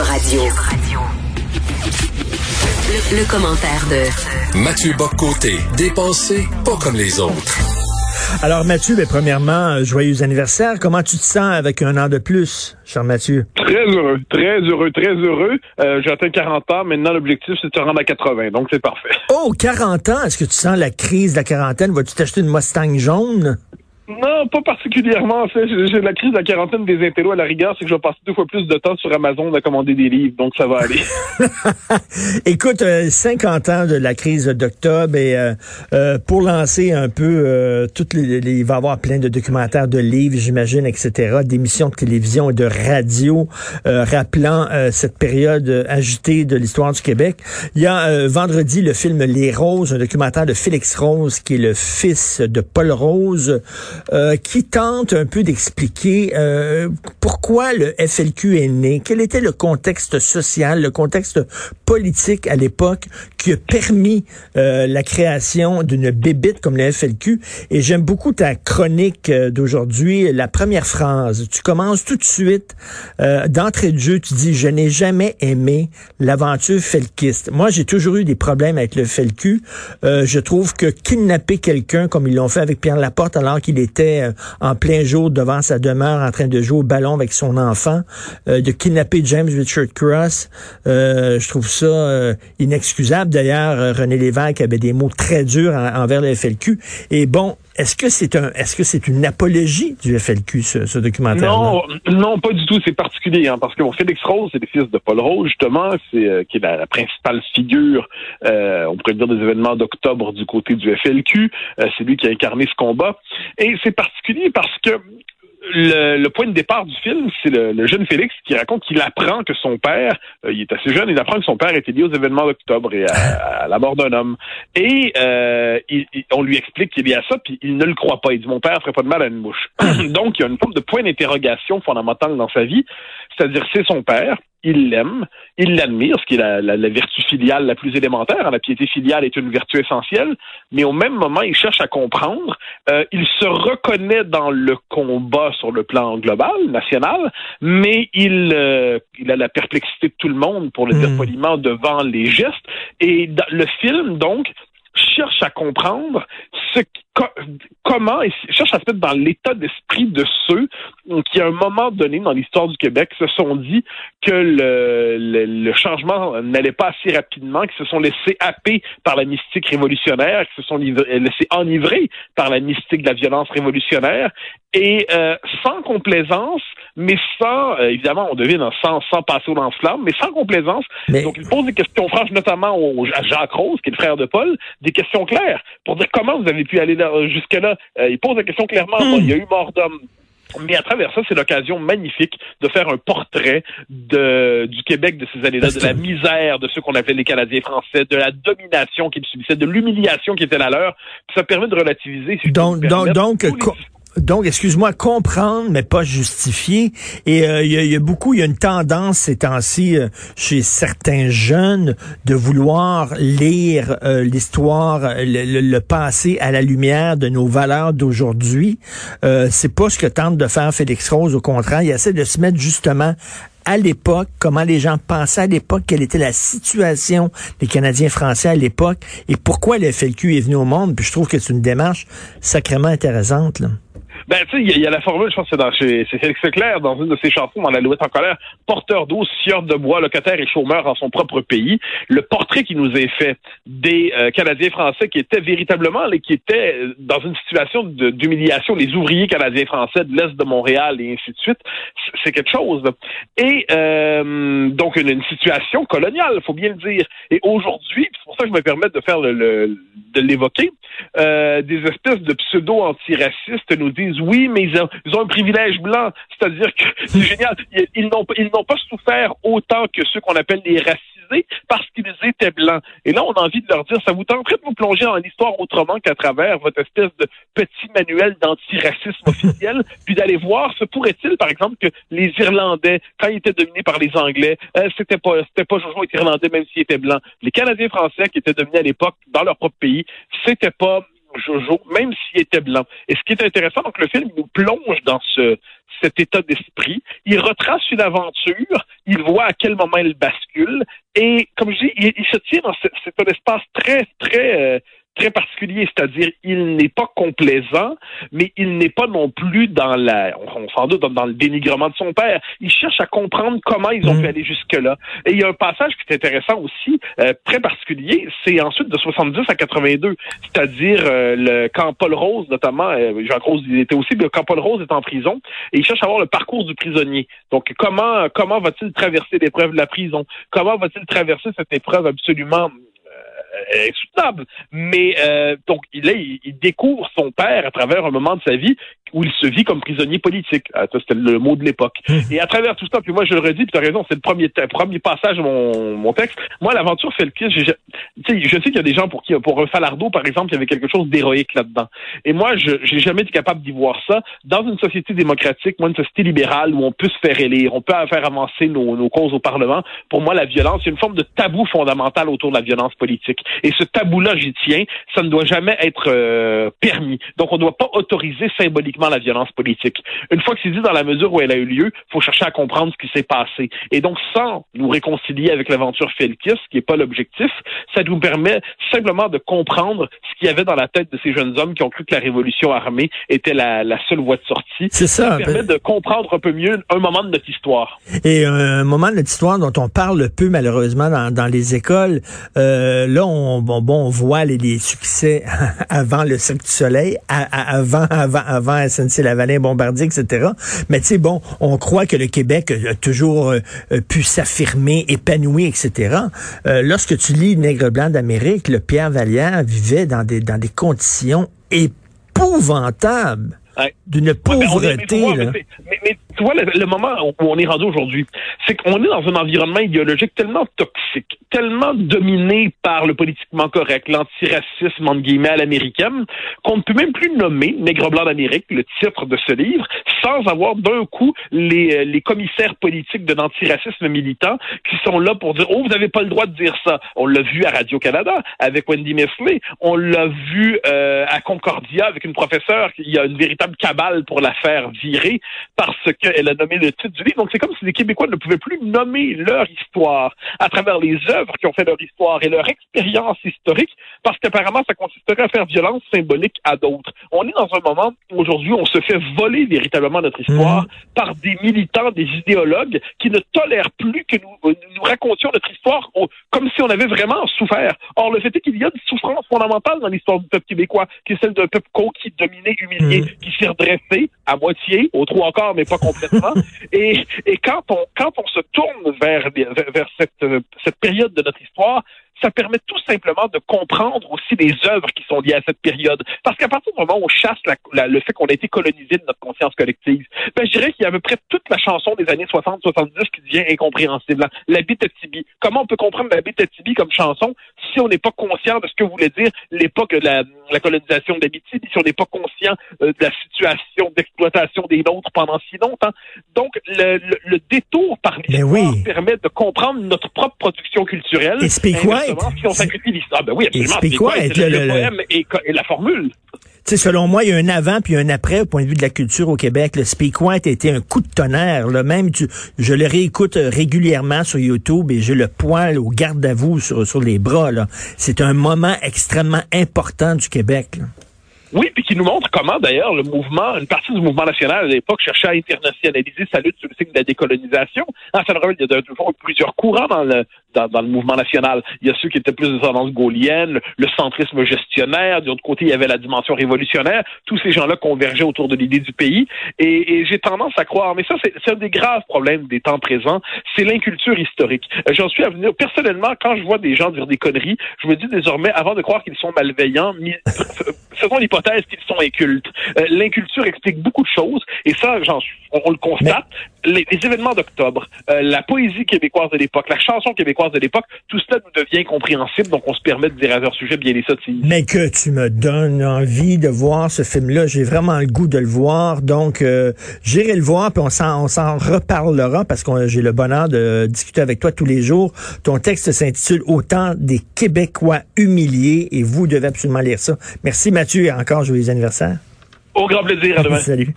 Radio. Le, le commentaire de Mathieu Boccoté, dépensé pas comme les autres. Alors Mathieu, ben, premièrement, euh, joyeux anniversaire. Comment tu te sens avec un an de plus, cher Mathieu? Très heureux, très heureux, très heureux. Euh, J'ai atteint 40 ans. Maintenant, l'objectif, c'est de se rendre à 80. Donc, c'est parfait. Oh, 40 ans! Est-ce que tu sens la crise de la quarantaine? Vas-tu t'acheter une Mustang jaune? Non, pas particulièrement. En fait, j'ai la crise de la quarantaine des intellos à la rigueur, c'est que je vais passer deux fois plus de temps sur Amazon à commander des livres, donc ça va aller. Écoute, euh, 50 ans de la crise d'octobre et euh, euh, pour lancer un peu euh, toutes les, les- il va y avoir plein de documentaires, de livres, j'imagine, etc., d'émissions de télévision et de radio euh, rappelant euh, cette période euh, agitée de l'histoire du Québec. Il y a euh, vendredi le film Les Roses, un documentaire de Félix Rose, qui est le fils de Paul Rose, euh, qui tente un peu d'expliquer euh, pourquoi le FLQ est né, quel était le contexte social, le contexte politique à l'époque qui a permis euh, la création d'une bébite comme le FLQ. Et j'aime beaucoup ta chronique euh, d'aujourd'hui, la première phrase. Tu commences tout de suite, euh, d'entrée de jeu, tu dis, je n'ai jamais aimé l'aventure felkiste. Moi, j'ai toujours eu des problèmes avec le FLQ. Je trouve que kidnapper quelqu'un, comme ils l'ont fait avec Pierre Laporte, alors qu'il était euh, en plein jour devant sa demeure en train de jouer au ballon avec son enfant, euh, de kidnapper James Richard Cross, euh, je trouve ça inexcusable. D'ailleurs, René Lévesque avait des mots très durs en- envers le FLQ. Et bon, est-ce que c'est un, est-ce que c'est une apologie du FLQ, ce, ce documentaire non, non, pas du tout. C'est particulier, hein, parce que bon, Félix Rose, c'est le fils de Paul Rose, justement, c'est euh, qui est la, principale figure, euh, on pourrait dire, des événements d'octobre du côté du FLQ. Euh, c'est lui qui a incarné ce combat. Et c'est particulier parce que le, point de départ du film, c'est le, jeune Félix qui raconte qu'il apprend que son père, euh, il est assez jeune, il apprend que son père était lié aux événements d'octobre et à, la mort d'un homme. Et euh, on lui explique qu'il lié à ça, puis il ne le croit pas. Il dit mon père ferait pas de mal à une mouche. Donc il y a une forme de point d'interrogation fondamentale dans sa vie, c'est-à-dire c'est son père. Il l'aime, il l'admire, ce qui est la, la- la vertu filiale la plus élémentaire. La piété filiale est une vertu essentielle, mais au même moment, il cherche à comprendre. Euh, il se reconnaît dans le combat sur le plan global, national, mais il, euh, il a la perplexité de tout le monde, pour le dire Mm. poliment, devant les gestes. Et dans le film, donc, cherche à comprendre ce qui- comment et cherche à se mettre dans l'état d'esprit de ceux qui, à un moment donné dans l'histoire du Québec, se sont dit que le, le, le changement n'allait pas assez rapidement, qui se sont laissés happer par la mystique révolutionnaire, qui se sont livrés- laissés enivrer par la mystique de la violence révolutionnaire, et euh, sans complaisance, mais sans, euh, évidemment, on devine hein, sans, sans passer au lance-flamme, mais sans complaisance. Mais- Donc, il pose des questions franches, notamment au, à Jacques Rose, qui est le frère de Paul, des questions claires, pour dire comment vous avez pu aller jusque-là. Euh, il pose la question clairement, Hmm. Bon, il y a eu mort d'homme. Mais à travers ça, c'est l'occasion magnifique de faire un portrait de, du Québec de ces années-là, de la misère de ceux qu'on appelait les Canadiens français, de la domination qu'ils subissaient, de l'humiliation qui était la leur. Puis ça permet de relativiser. si Donc, donc, donc, excuse-moi, comprendre, mais pas justifier. Et euh, il y, a- beaucoup, il y a une tendance ces temps-ci euh, chez certains jeunes de vouloir lire euh, l'histoire, le, passé à la lumière de nos valeurs d'aujourd'hui. C'est pas ce que tente de faire Félix Rose. Au contraire, il essaie de se mettre justement à l'époque, comment les gens pensaient à l'époque, quelle était la situation des Canadiens français à l'époque et pourquoi le FLQ est venu au monde. Puis je trouve que c'est une démarche sacrément intéressante. Là. Ben, tu sais, il y, y a la formule, je pense que c'est dans chez Félix dans une de ses chansons, dans L'Alouette en colère, porteur d'eau, sieur de bois, locataire et chômeur en son propre pays. Le portrait qui nous est fait des euh, Canadiens français qui étaient véritablement, les- qui étaient dans une situation d'humiliation, les ouvriers canadiens français de l'Est de Montréal et ainsi de suite, c'est quelque chose. Et euh, donc, une, une situation coloniale, faut bien le dire. Et aujourd'hui, c'est pour ça que je me permets de faire le, le- de l'évoquer, euh, des espèces de pseudo-antiracistes nous disent oui, mais ils ont, ils ont un privilège blanc. C'est-à-dire que c'est génial. Ils, ils n'ont ils n'ont pas souffert autant que ceux qu'on appelle les racisés parce qu'ils étaient blancs. Et là, on a envie de leur dire, ça vous tenterait de vous plonger dans l'histoire autrement qu'à travers votre espèce de petit manuel d'antiracisme officiel, puis d'aller voir, se pourrait-il, par exemple, que les Irlandais, quand ils étaient dominés par les Anglais, euh, c'était pas c'était pas Jojo était irlandais même s'il était blanc. Les Canadiens français qui étaient dominés à l'époque dans leur propre pays, c'était pas Jojo, même s'il était blanc. Et ce qui est intéressant, donc le film nous plonge dans ce cet état d'esprit. Il retrace une aventure, il voit à quel moment elle bascule, et comme je dis, il, se tient dans cet espace très, très euh, très particulier, c'est-à-dire il n'est pas complaisant, mais il n'est pas non plus dans la, on, s'en doute, dans, le dénigrement de son père. Il cherche à comprendre comment ils ont Mm. pu aller jusque-là. Et il y a un passage qui est intéressant aussi, euh, très particulier, c'est ensuite de 70 à 82, c'est-à-dire euh, le quand Paul Rose, notamment, euh, Jacques Rose, il était aussi, quand Paul Rose est en prison, et il cherche à voir le parcours du prisonnier. Donc comment comment va-t-il traverser l'épreuve de la prison? Comment va-t-il traverser cette épreuve absolument insoutenable. Mais euh, donc il découvre son père à travers un moment de sa vie où il se vit comme prisonnier politique. Ah, ça, c'était le mot de l'époque. Et à travers tout ça, puis moi je le redis, puis tu as raison, c'est le premier premier passage de mon, mon texte. Moi, l'aventure fait le tu sais, Je sais qu'il y a des gens pour qui, pour un Falardeau, par exemple, il y avait quelque chose d'héroïque là-dedans. Et moi, je j'ai jamais été capable d'y voir ça. Dans une société démocratique, moi, une société libérale où on peut se faire élire, on peut faire avancer nos, nos causes au Parlement, pour moi, la violence, c'est une forme de tabou fondamental autour de la violence politique. Et ce tabou-là, j'y tiens, ça ne doit jamais être euh, permis. Donc, on ne doit pas autoriser symboliquement la violence politique. Une fois que c'est dit dans la mesure où elle a eu lieu, il faut chercher à comprendre ce qui s'est passé. Et donc, sans nous réconcilier avec l'aventure Felkis, qui n'est pas l'objectif, ça nous permet simplement de comprendre ce qu'il y avait dans la tête de ces jeunes hommes qui ont cru que la révolution armée était la, la seule voie de sortie. C'est ça. Ça permet de comprendre un peu mieux un moment de notre histoire. Et un moment de notre histoire dont on parle peu malheureusement dans, dans les écoles, euh, là on, bon, bon, on voit les, les succès avant le Cirque du Soleil, à- à- avant, avant, avant SNC Lavalin, Bombardier, etc. Mais tu sais, bon, on croit que le Québec a toujours euh, euh, pu s'affirmer, épanoui, etc. Euh, lorsque tu lis Nègre blanc d'Amérique, le Pierre Vallière vivait dans des, dans des conditions épouvantables. Ouais. D'une Ouais, ben, on est- mais pauvreté. là. mais tu vois, le, moment où on est rendu aujourd'hui, c'est qu'on est dans un environnement idéologique tellement toxique, tellement dominé par le politiquement correct, l'antiracisme, entre guillemets, à l'américaine, qu'on ne peut même plus nommer Nègre blanc d'Amérique, le titre de ce livre, sans avoir d'un coup les, euh, les commissaires politiques de l'antiracisme militant qui sont là pour dire, oh, vous n'avez pas le droit de dire ça. On l'a vu à Radio-Canada avec Wendy Mesley. On l'a vu euh, à Concordia avec une professeure qui a une véritable cabale pour la faire virer parce qu'elle a nommé le titre du livre. Donc, c'est comme si les Québécois ne pouvaient plus nommer leur histoire à travers les œuvres qui ont fait leur histoire et leur expérience historique parce qu'apparemment, ça consisterait à faire violence symbolique à d'autres. On est dans un moment où aujourd'hui, on se fait voler véritablement notre histoire par des militants, des idéologues qui ne tolèrent plus que nous, euh, nous racontions notre histoire comme si on avait vraiment souffert. Or, le fait est qu'il y a une souffrance fondamentale dans l'histoire du peuple québécois, qui est celle d'un peuple conquis, dominé, humilié, qui s'est redressé à moitié, au trou encore, mais pas complètement. Et, quand on quand on se tourne vers, vers, cette, cette période de notre histoire, ça permet tout simplement de comprendre aussi les œuvres qui sont liées à cette période. Parce qu'à partir du moment où on chasse la- la- le fait qu'on a été colonisé de notre conscience collective, ben, je dirais qu'il y a à peu près toute la chanson des années 60-70 qui devient incompréhensible. La bite à Tibi. Comment on peut comprendre la Tibi comme chanson si on n'est pas conscient de ce que voulait dire l'époque de la, la colonisation d'Abitibi, si on n'est pas conscient euh, de la situation d'exploitation des nôtres pendant si longtemps? Donc, le, le- le détour par l'histoire oui. permet de comprendre notre propre production culturelle. Et Speak White. Si on sacrifie l'histoire, ben oui, absolument. Speak Speak White, White, c'est le, le- le le- poème et, et la formule. Tu sais, selon moi, il y a un avant puis un après au point de vue de la culture au Québec. Le Speak White a été un coup de tonnerre. Là. Même, je le réécoute euh, régulièrement sur YouTube et j'ai le poil au garde à vous sur, sur les bras. C'est un moment extrêmement important du Québec. Oui, puis qui nous montre comment, d'ailleurs, le mouvement, une partie du mouvement national à l'époque cherchait à internationaliser sa lutte sur le signe de la décolonisation. En fait, il y a toujours plusieurs courants dans le, dans, le mouvement national. Il y a ceux qui étaient plus de tendance gaulienne, le centrisme gestionnaire. De l'autre côté, il y avait la dimension révolutionnaire. Tous ces gens-là convergeaient autour de l'idée du pays. Et, j'ai tendance à croire, mais ça, c'est un des graves problèmes des temps présents, c'est l'inculture historique. Euh, j'en suis à venir. Personnellement, quand je vois des gens dire des conneries, je me dis désormais, avant de croire qu'ils sont malveillants, faisons l'hypothèse qu'ils sont incultes. Euh, l'inculture explique beaucoup de choses, et ça, on, on le constate. Les, événements d'octobre, euh, la poésie québécoise de l'époque, la chanson québécoise de l'époque, tout cela nous devient incompréhensible, donc on se permet de dire à leur sujet bien les sottises. Mais que tu me donnes envie de voir ce film-là, j'ai vraiment le goût de le voir, donc euh, j'irai le voir, puis on s'en, on s'en reparlera, parce que j'ai le bonheur de discuter avec toi tous les jours. Ton texte s'intitule Autant des Québécois humiliés, et vous devez absolument lire ça. Merci Mathieu, et encore joyeux anniversaire. Au grand plaisir, à demain. Salut.